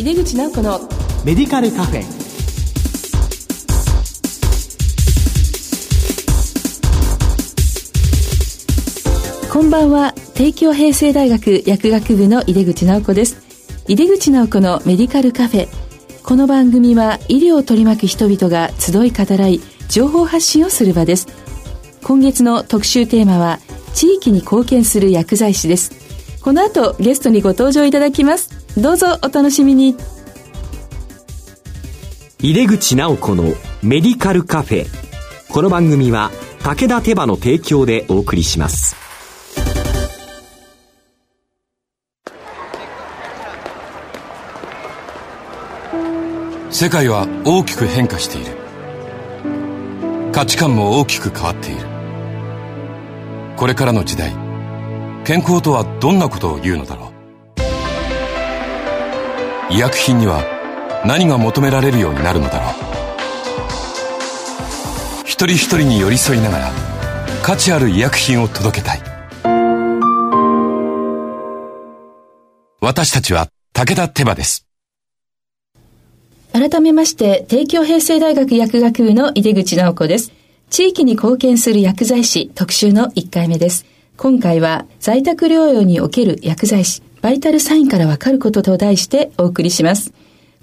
井出口直子のメディカルカフェ。こんばんは。帝京平成大学薬学部の井出口直子です。井出口直子のメディカルカフェ。この番組は医療を取り巻く人々が集い語らい情報発信をする場です。今月の特集テーマは地域に貢献する薬剤師です。この後ゲストにご登場いただきますどうぞお楽しみに。井出口直子のメディカルカフェ。この番組は武田手羽の提供でお送りします。世界は大きく変化している。価値観も大きく変わっている。これからの時代健康とはどんなことを言うのだろう医薬品には何が求められるようになるのだろう。一人一人に寄り添いながら価値ある医薬品を届けたい。私たちは武田手羽です。改めまして帝京平成大学薬学部の井出口直子です。地域に貢献する薬剤師特集の1回目です。今回は在宅療養における薬剤師。バイタルサインからわかることと題してお送りします。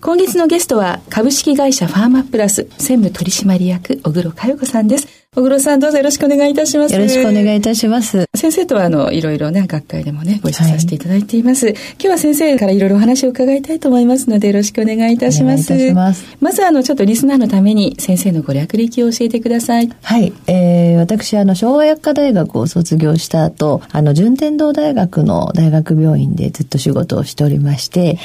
今月のゲストは株式会社ファーマプラス専務取締役小黒佳代子さんです。小黒さんどうぞよろしくお願いいたします。よろしくお願いいたします。先生とはあの、いろいろね、学会でもね、ご一緒させていただいています。はい、今日は先生からいろいろお話を伺いたいと思いますので、よろしくお願いいたします。お願いいたします。まずあの、ちょっとリスナーのために先生のご略歴を教えてください。はい。えー、私、あの、昭和薬科大学を卒業した後、あの、順天堂大学の大学病院でずっと仕事をしておりまして、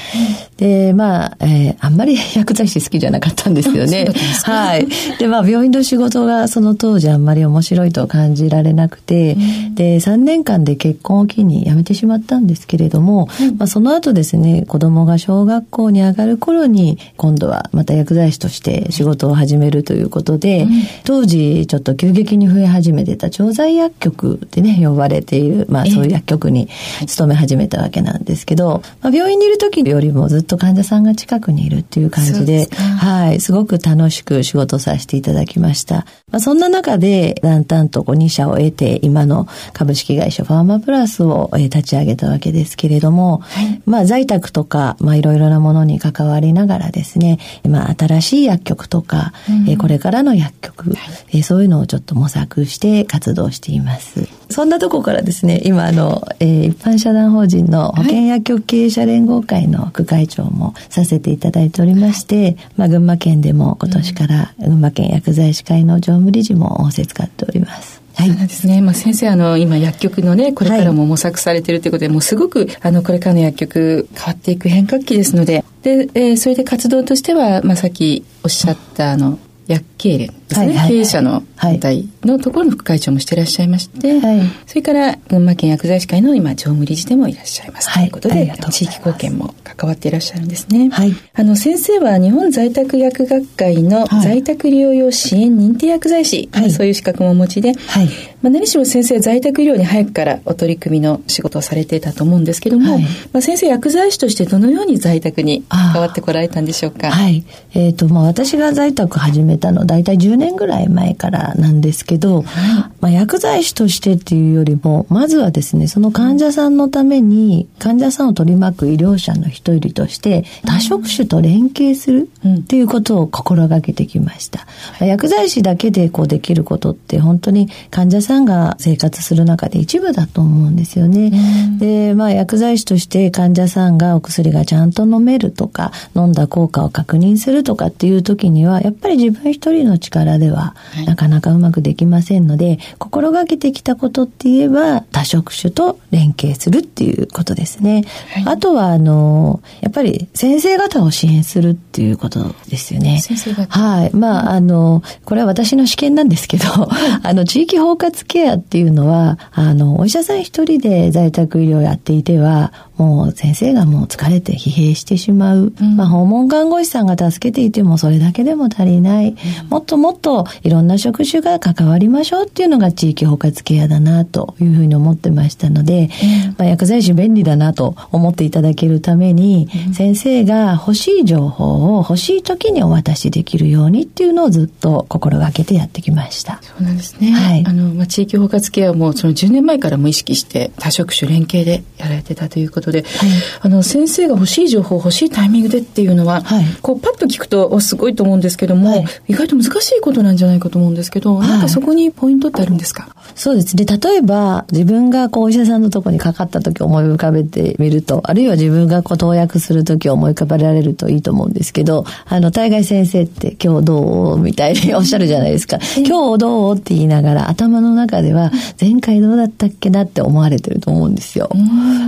うん、で、まあ、えー、あんまり薬剤師好きじゃなかったんですよね。はい。で、まあ、病院の仕事がその当時あんまり面白いいと感じられなくて、うん、で、3年間で結婚を機に辞めてしまったんですけれども、うん、まあ、その後ですね、子供が小学校に上がる頃に、今度はまた薬剤師として仕事を始めるということで、うん、当時ちょっと急激に増え始めてた調剤薬局でね、呼ばれている、まあそういう薬局に勤め始めたわけなんですけど、まあ、病院にいる時よりもずっと患者さんが近くにいるっていう感じで、はい、すごく楽しく仕事させていただきました。まあ、そんな中で、だんだんとこう2社を得て、今の株式会社ファーマプラスを立ち上げたわけですけれども、はい、まあ在宅とか、まあいろいろなものに関わりながらですね、まあ新しい薬局とか、うん、これからの薬局、はい、そういうのをちょっと模索して活動しています。そんなとこからですね、今あの、えー、一般社団法人の保険薬局経営者連合会の副会長もさせていただいておりまして、はい、まあ群馬県でも今年から群馬県薬剤師会の常務理事も仰せ使っております。はい、そうですね。まあ、先生、あの、今、薬局のね、これからも模索されているということで、はい、もうすごく、あの、これからの薬局、変わっていく変革期ですので、で、えー、それで活動としては、まあ、さっきおっしゃった、あの、薬経連ですね、はいはいはい、経営者の団体のところの副会長もしていらっしゃいまして、はい、それから群馬県薬剤師会の今常務理事でもいらっしゃいます、はい、ということで地域貢献も関わっていらっしゃるんですね、はい、あの先生は日本在宅薬学会の在宅療養支援認定薬剤師、はい、そういう資格もお持ちで、はい。まあ、何しろ先生在宅医療に早くからお取り組みの仕事をされていたと思うんですけども、はい、まあ、先生薬剤師としてどのように在宅に関わってこられたんでしょうか？はい。えーとまあ、私が在宅始めたの大体10年ぐらい前からなんですけど、はい、まあ、薬剤師としてっていうよりもまずはですねその患者さんのために患者さんを取り巻く医療者の一人として多職種と連携するっていうことを心がけてきました、うん、薬剤師だけでこうできることって本当に患者さんが生活する中で一部だと思うんですよね、うん、でまあ薬剤師として患者さんがお薬がちゃんと飲めるとか飲んだ効果を確認するとかっていう時にはやっぱり自分一人の力ではなかなかうまくできませんので、はい、心がけてきたことって言えば多職種と連携するっていうことですね。はい、あとはあのやっぱり先生方を支援するっていうことですよね。先生方はい。まああのこれは私の試験なんですけど、あの地域包括ケアっていうのはあのお医者さん一人で在宅医療をやっていてはもう先生がもう疲れて疲弊してしまう。うん、まあ訪問看護師さんが助けていてもそれだけでも足りない。うん、もっともっといろんな職種が関わりましょうっていうのが地域包括ケアだなというふうに思ってましたので、まあ、薬剤師便利だなと思っていただけるために、先生が欲しい情報を欲しい時にお渡しできるようにっていうのをずっと心がけてやってきました。そうなんですね。はい。あの、まあ、地域包括ケアもその10年前からも意識して多職種連携でやられてたということで、はい、あの、先生が欲しい情報欲しいタイミングでっていうのは、はい、こうパッと聞くとすごいと思うんですけども、はい、意外と難しいことなんじゃないかと思うんですけど、なんかそこにポイントってあるんですか？そうです。ね。例えば、自分がこうお医者さんのところにかかった時思い浮かべてみると、あるいは自分がこう投薬する時思い浮かべられるといいと思うんですけど、あの、大概先生って今日どう？みたいにおっしゃるじゃないですか。今日どう？って言いながら頭の中では前回どうだったっけなって思われてると思うんですよ。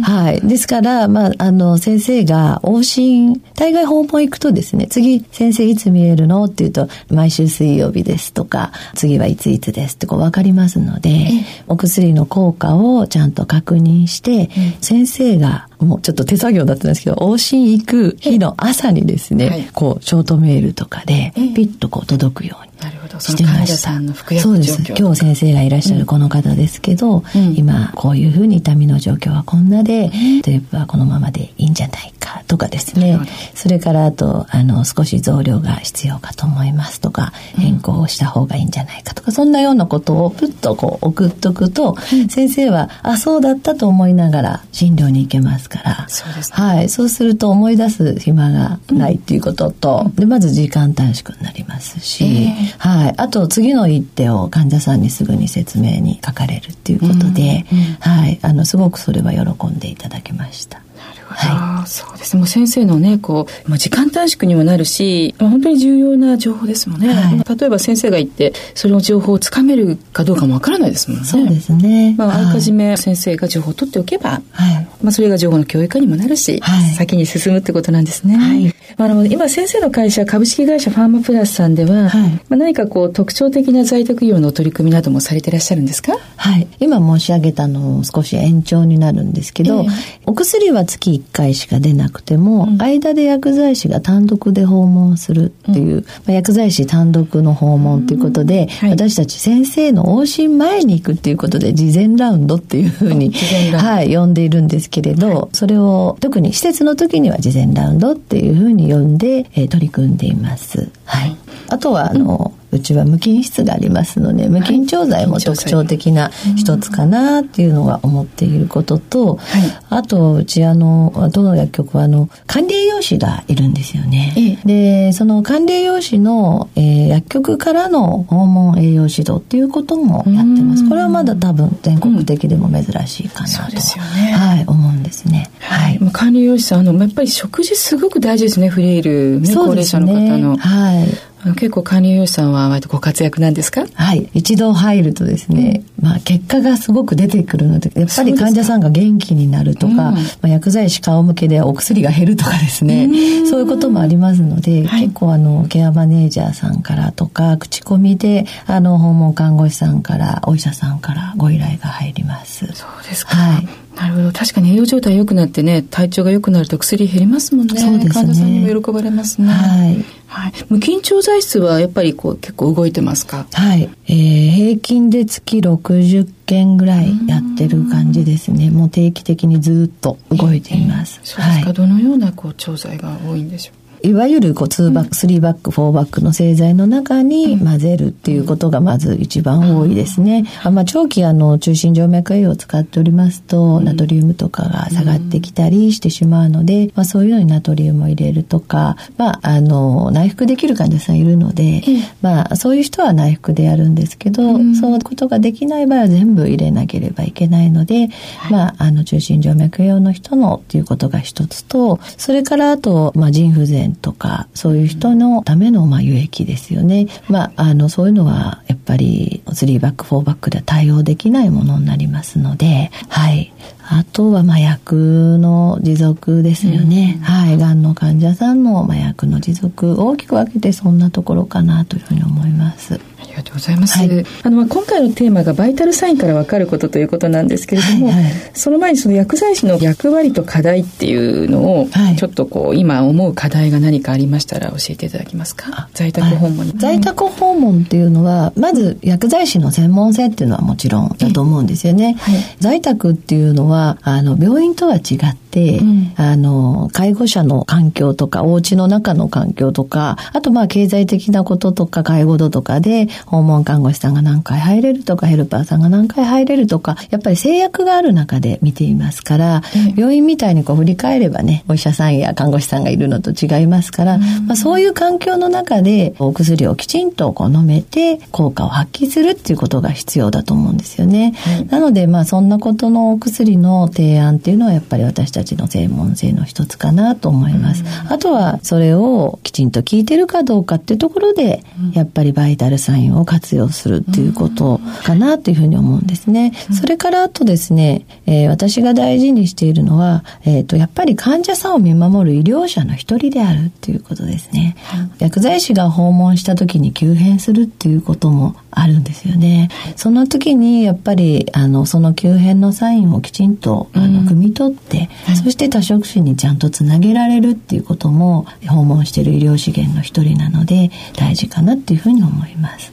はい。ですから、まあ、あの、先生が往診、大概訪問行くとですね、次先生いつ見えるのって言うと、毎週水曜日ですとか、次はいついつですってこう分かりますので、お薬の効果をちゃんと確認して、先生がもうちょっと手作業だったんですけど、往診行く日の朝にですね、はい、こう、ショートメールとかで、ピッとこう届くように。なるほど。してました。そうです。今日先生がいらっしゃるこの方ですけど、うん、今こういうふうに痛みの状況はこんなで、例えばこのままでいいんじゃないかとかですね。それからあと、あの、少し増量が必要かと思いますとか、変更をした方がいいんじゃないかとか、そんなようなことをプッとこう送っとくと、うん、先生は、あ、そうだったと思いながら診療に行けますから。そうです、ね、はい。そうすると思い出す暇がないっていうことと、うん、で、まず時間短縮になりますし、えー、はい。はい、あと次の一手を患者さんにすぐに説明に書かれるっていうことで、うんうん、はい、あのすごくそれは喜んでいただけました。はい、そうです。もう先生のねこう、まあ、時間短縮にもなるし、まあ、本当に重要な情報ですもんね、はい、例えば先生が言ってその情報をつかめるかどうかもわからないですもんね。そうですね、まあ、あらかじめ先生が情報を取っておけば、はい、まあ、それが情報の教育化にもなるし、はい、先に進むってことなんですね、はい。まあ、あの今先生の会社株式会社ファーマプラスさんでは、はい。まあ、何かこう特徴的な在宅医療の取り組みなどもされていらっしゃるんですか？はい。今申し上げたのを少し延長になるんですけど、えー、お薬は月1回しか出なくても、うん、間で薬剤師が単独で訪問するっていう、うん、まあ、薬剤師単独の訪問ということで、はい、私たち先生の往診前に行くっていうことで事前ラウンドっていうふうに、はい、呼んでいるんですけれど、はい、それを特に施設の時には事前ラウンドっていうふうに呼んで、えー、取り組んでいます。はい。あとは、あの、うちは無菌室がありますので無菌調剤も特徴的な一つかなっていうのが思っていることと、はい、あとうちあのどの薬局はあの管理栄養士がいるんですよね。でその管理栄養士の、えー、薬局からの訪問栄養指導っていうこともやってます。これはまだ多分全国的でも珍しいかなと、うんね、はい、思うんですね。はい。管理栄養士さんあのやっぱり食事すごく大事ですねフレイル、ね、高齢者の方の。はい。結構管理栄養士さんは割とご活躍なんですか？はい。一度入るとですね、まあ、結果がすごく出てくるのでやっぱり患者さんが元気になるとか、うん、まあ、薬剤師顔向けでお薬が減るとかですね、うそういうこともありますので、はい、結構あのケアマネージャーさんからとか口コミであの訪問看護師さんからお医者さんからご依頼が入ります。そうですか、はいなるほど。確かに栄養状態良くなってね体調が良くなると薬減りますもんね。そうですね。患者さんにも喜ばれますね。はい、はい、無菌調剤室はやっぱりこう結構動いてますか？はい、えー、平均で月60件ぐらいやってる感じですね。もう定期的にずっと動いています、えー、そうですか、はい、どのようなこう調剤が多いんでしょう？いわゆるこう2バック、3バック、4バックの製剤の中に混ぜるっていうことがまず一番多いですね。あまあ、長期あの中心静脈栄養を使っておりますと、ナトリウムとかが下がってきたりしてしまうので、まあ、そういうのにナトリウムを入れるとか、まあ、あの、内服できる患者さんいるので、まあ、そういう人は内服でやるんですけど、そういうことができない場合は全部入れなければいけないので、まあ、あの、中心静脈栄養の人のっていうことが一つと、それからあと、まあ、腎不全とかそういう人のためのまあ輸液ですよね。まああのそういうのはやっぱり3バック4バックでは対応できないものになりますので、はい。あとは麻薬の持続ですよね。うん、はい。がんの患者さんの麻薬の持続大きく分けてそんなところかなというふうに思います。りがとうございます。はい、あの、今回のテーマがバイタルサインから分かることということなんですけれども、はい。はい、その前にその薬剤師の役割と課題っていうのを、はい、ちょっとこう、今思う課題が何かありましたら教えていただけますか？在宅訪問、在宅訪問っていうのは、まず薬剤師の専門性っていうのはもちろんだと思うんですよね。在宅っていうのは、あの、病院とは違って、うん、あの、介護者の環境とか、お家の中の環境とか、あとまあ経済的なこととか、介護度とかで、訪問看護師さんが何回入れるとか、ヘルパーさんが何回入れるとか、やっぱり制約がある中で見ていますから、うん、病院みたいにこう振り返ればね、お医者さんや看護師さんがいるのと違いますから、うん、まあそういう環境の中で、お薬をきちんとこう飲めて、効果を発揮するっていうことが必要だと思うんですよね。なので、まあそんなことのお薬の提案っていうのはやっぱり私たちの専門性の一つかなと思います。あとは、それをきちんと聞いてるかどうかっていうところで、やっぱりバイタルサインを活用するっていうことかなというふうに思うんですね。それからあとですね、えー、私が大事にしているのは、えっ、ー、と、やっぱり患者さんを見守る医療者の一人であるっていうことですね。薬剤師が訪問した時に急変するっていうこともあるんですよね。その時にやっぱりあのその急変のサインをきちんとあの汲み取って、そして多職種にちゃんとつなげられるっていうことも訪問している医療資源の一人なので大事かなっていうふうに思います。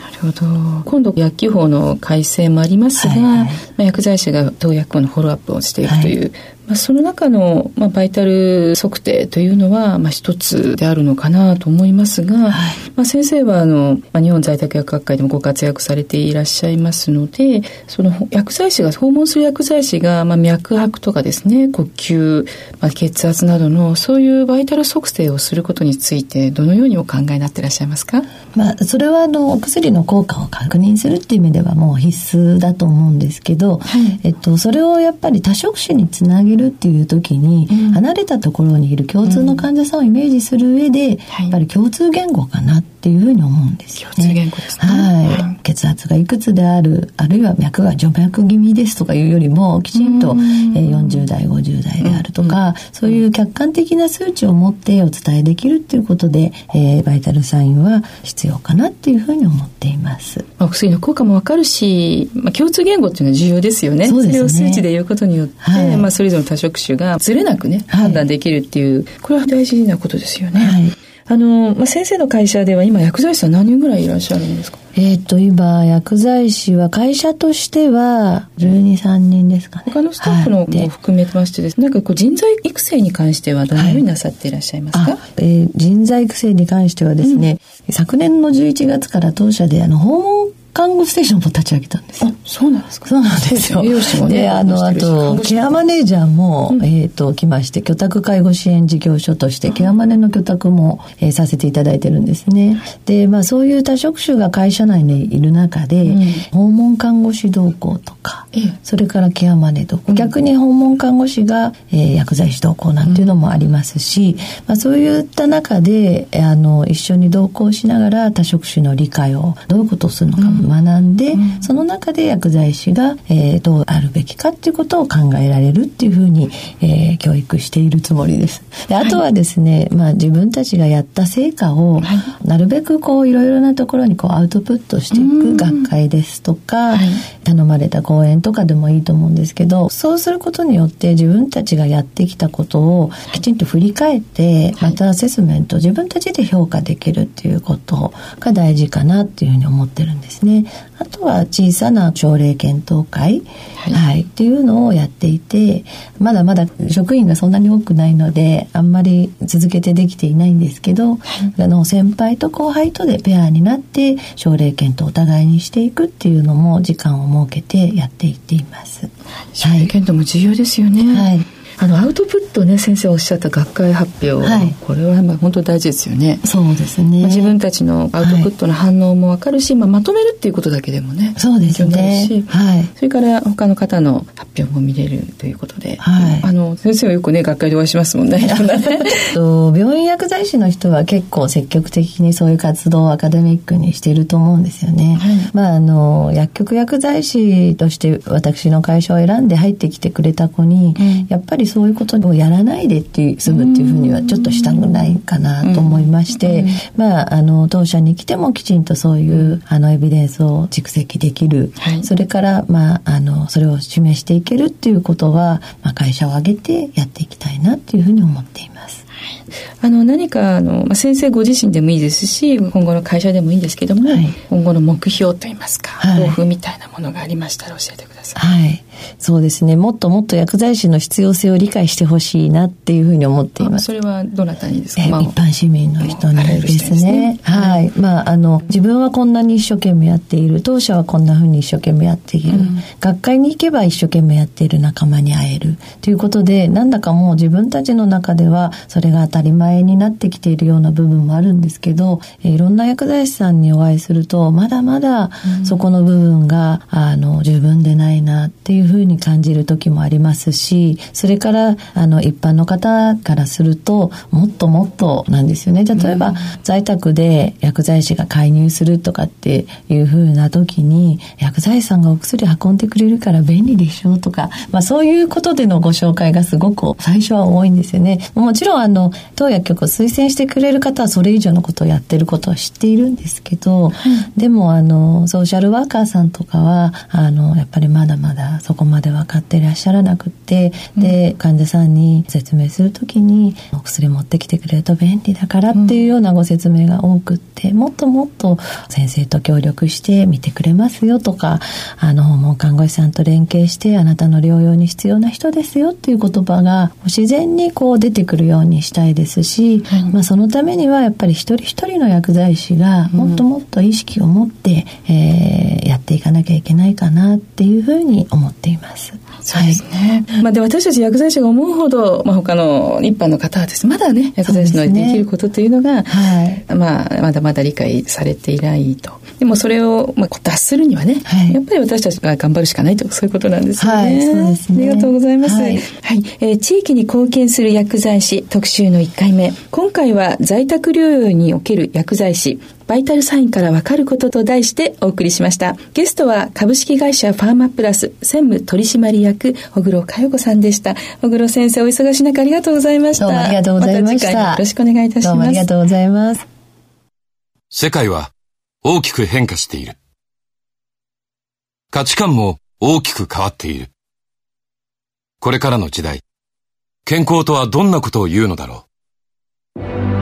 なるほど。今度薬機法の改正もありますが、はいはい、薬剤師が投薬後のフォローアップをしていくという、はいまあ、その中の、まあ、バイタル測定というのは、まあ、一つであるのかなと思いますが、はい、まあ、先生はあの、まあ、日本在宅薬学会でもご活躍されていらっしゃいますのでその薬剤師が訪問する薬剤師が、まあ、脈拍とかですね呼吸、まあ、血圧などのそういうバイタル測定をすることについてどのようにお考えになっていらっしゃいますか、まあ、それはあのお薬の効果を確認するっていう意味ではもう必須だと思うんですけど、はい、えっと、それをやっぱり多職種につなげるっていう時に、うん、離れたところにいる共通の患者さんをイメージする上で、うん、やっぱり共通言語かなっていうふうに思うんですよね。共通言語ですね。はい。血圧がいくつである、あるいは脈が除脈気味ですとかいうよりも、きちんと、えー、40代、50代であるとか、そういう客観的な数値を持ってお伝えできるっていうことで、えー、バイタルサインは必要かなっていうふうに思っています。まあ、薬の効果もわかるし、まあ、共通言語っていうのは重要ですよね。そね。それを数値で言うことによって、はい、まあ、それぞれの多職種がずれなくね、判断できるっていう、これは大事なことですよね。はい。あの、まあ、先生の会社では今薬剤師は何人ぐらいいらっしゃるんですか？えっ、ー、と、今、薬剤師は会社としては、12、3人ですかね。他のスタッフのも含めましてです。ね、なんかこう人材育成に関してはどのようになさっていらっしゃいますか、はい、えー、人材育成に関してはですね、うん、昨年の11月から当社であの訪問看護ステーションも立ち上げたんですあ、そうなんですか？そうなんですよ。ね、で、あの、あと、ケアマネージャーも、うん、えっ、と、来まして、居宅介護支援事業所として、ケアマネの居宅も、えー、させていただいてるんですね。で、まあ、そういう多職種が会社内にいる中で、うん、訪問看護師同行とか、それからケアマネ同行、逆に訪問看護師が、えー、薬剤師同行なんていうのもありますし、まあ、そういった中で、あの、一緒に同行しながら多職種の理解をどういうことをするのかも学んで、うん、その中で薬剤師が、えー、どうあるべきかっていうことを考えられるっていうふうに、えー、教育しているつもりです。であとはですね、はい、まあ自分たちがやった成果を、はい、なるべくこういろいろなところにこうアウトプットしていく学会ですとか、はい、頼まれた講演とかでもいいと思うんですけど、そうすることによって自分たちがやってきたことをきちんと振り返って、またアセスメント自分たちで評価できるっていうことが大事かなっていうふうに思ってるんですね。あとは小さな朝礼検討会、はい、はい、っていうのをやっていてまだまだ職員がそんなに多くないのであんまり続けてできていないんですけど、はい、あの先輩と後輩とでペアになって奨励検討をお互いにしていくっていうのも時間を設けてやっていっています。奨励検討も重要ですよね。はいあのアウトプットね先生おっしゃった学会発表、はい、これはまあ本当大事ですよね。そうですね、まあ、自分たちのアウトプットの反応も分かるし、はい、まあ、まとめるっていうことだけでもねそうですね。はい。それから他の方の発表も見れるということで、はい、あの先生はよくね学会でお会いしますもんね。病院薬剤師の人は結構積極的にそういう活動をアカデミックにしていると思うんですよね、はい、まああの薬局薬剤師として私の会社を選んで入ってきてくれた子に、うん、やっぱりそういうことをやらないでっていう済むっていうふうにはちょっとしたくないかなと思いまして、まああの当社に来てもきちんとそういうあのエビデンスを蓄積できる、はい、それからまああのそれを示していけるっていうことは、まあ、会社を挙げてやっていきたいなっていうふうに思っています。あの何かあの、まあ、先生ご自身でもいいですし今後の会社でもいいんですけども、はい、今後の目標といいますか、はい、抱負みたいなものがありましたら教えてください。はいそうですね。もっともっと薬剤師の必要性を理解してほしいなっていうふうに思っています。それはどなたにですか、まあ、一般市民の人にですね。ねはい。まあ、あの、自分はこんなに一生懸命やっている。当社はこんなふうに一生懸命やっている。うん、学会に行けば一生懸命やっている仲間に会える。ということで、なんだかもう自分たちの中では、それが当たり前になってきているような部分もあるんですけど、えいろんな薬剤師さんにお会いすると、まだまだそこの部分が、あの、十分でないなっていうふうに感じる時もありますし、それから、あの、一般の方からすると、もっともっとなんですよね。例えば、うん、在宅で薬剤師が介入するとかっていうふうな時に、薬剤師さんがお薬運んでくれるから便利でしょうとか、まあそういうことでのご紹介がすごく最初は多いんですよね。もちろん、あの、当薬局を推薦してくれる方はそれ以上のことをやってることは知っているんですけど、うん、でも、あの、ソーシャルワーカーさんとかは、あの、やっぱりまだまだそこまで分かってらっしゃらなくって、で、患者さんに説明するときに、お薬持ってきてくれると便利だからっていうようなご説明が多くって、もっともっと先生と協力して見てくれますよとか、あの、訪問看護師さんと連携して、あなたの療養に必要な人ですよっていう言葉が自然にこう出てくるようにしたいですし、まあそのためにはやっぱり一人一人の薬剤師がもっともっと意識を持って、えー、やっていかなきゃいけないかなっていうふうに思っています。そうですね。まあで私たち薬剤師が思うほど、まあ他の一般の方はですまだね、薬剤師のできることというのが、ね、はい、まあまだまだ理解されていないと。でもそれを、まあ、脱するにはね、はい、やっぱり私たちが頑張るしかないと、そういうことなんですよね。はい、そうですね。ありがとうございます。はい、はい、えー、地域に貢献する薬剤師特集の1回目。今回は在宅療養における薬剤師、バイタルサインからわかることと題してお送りしました。ゲストは株式会社ファーマプラス専務取締役、小黒佳代子さんでした。小黒先生、お忙しい中ありがとうございました。どうもありがとうございました。まよろしくお願いいたします。どうもありがとうございます。世界は大きく変化している。価値観も大きく変わっている。これからの時代、健康とはどんなことを言うのだろう。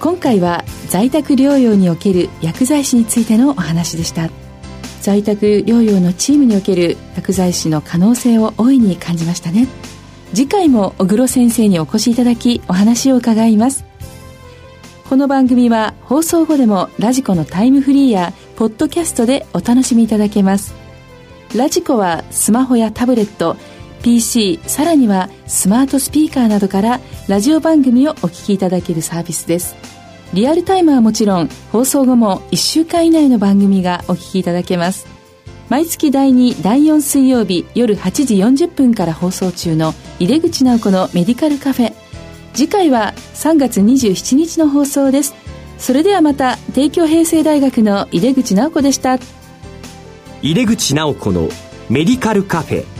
今回は在宅療養における薬剤師についてのお話でした。在宅療養のチームにおける薬剤師の可能性を大いに感じましたね。次回も小黒先生にお越しいただきお話を伺います。この番組は放送後でもラジコのタイムフリーやポッドキャストでお楽しみいただけます。ラジコはスマホやタブレット PC さらにはスマートスピーカーなどからラジオ番組をお聞きいただけるサービスです。リアルタイムはもちろん放送後も1週間以内の番組がお聞きいただけます。毎月第2第4水曜日夜8時40分から放送中の井出口直子のメディカルカフェ。次回は3月27日の放送です。それではまた帝京平成大学の井出口直子でした。井出口直子のメディカルカフェ。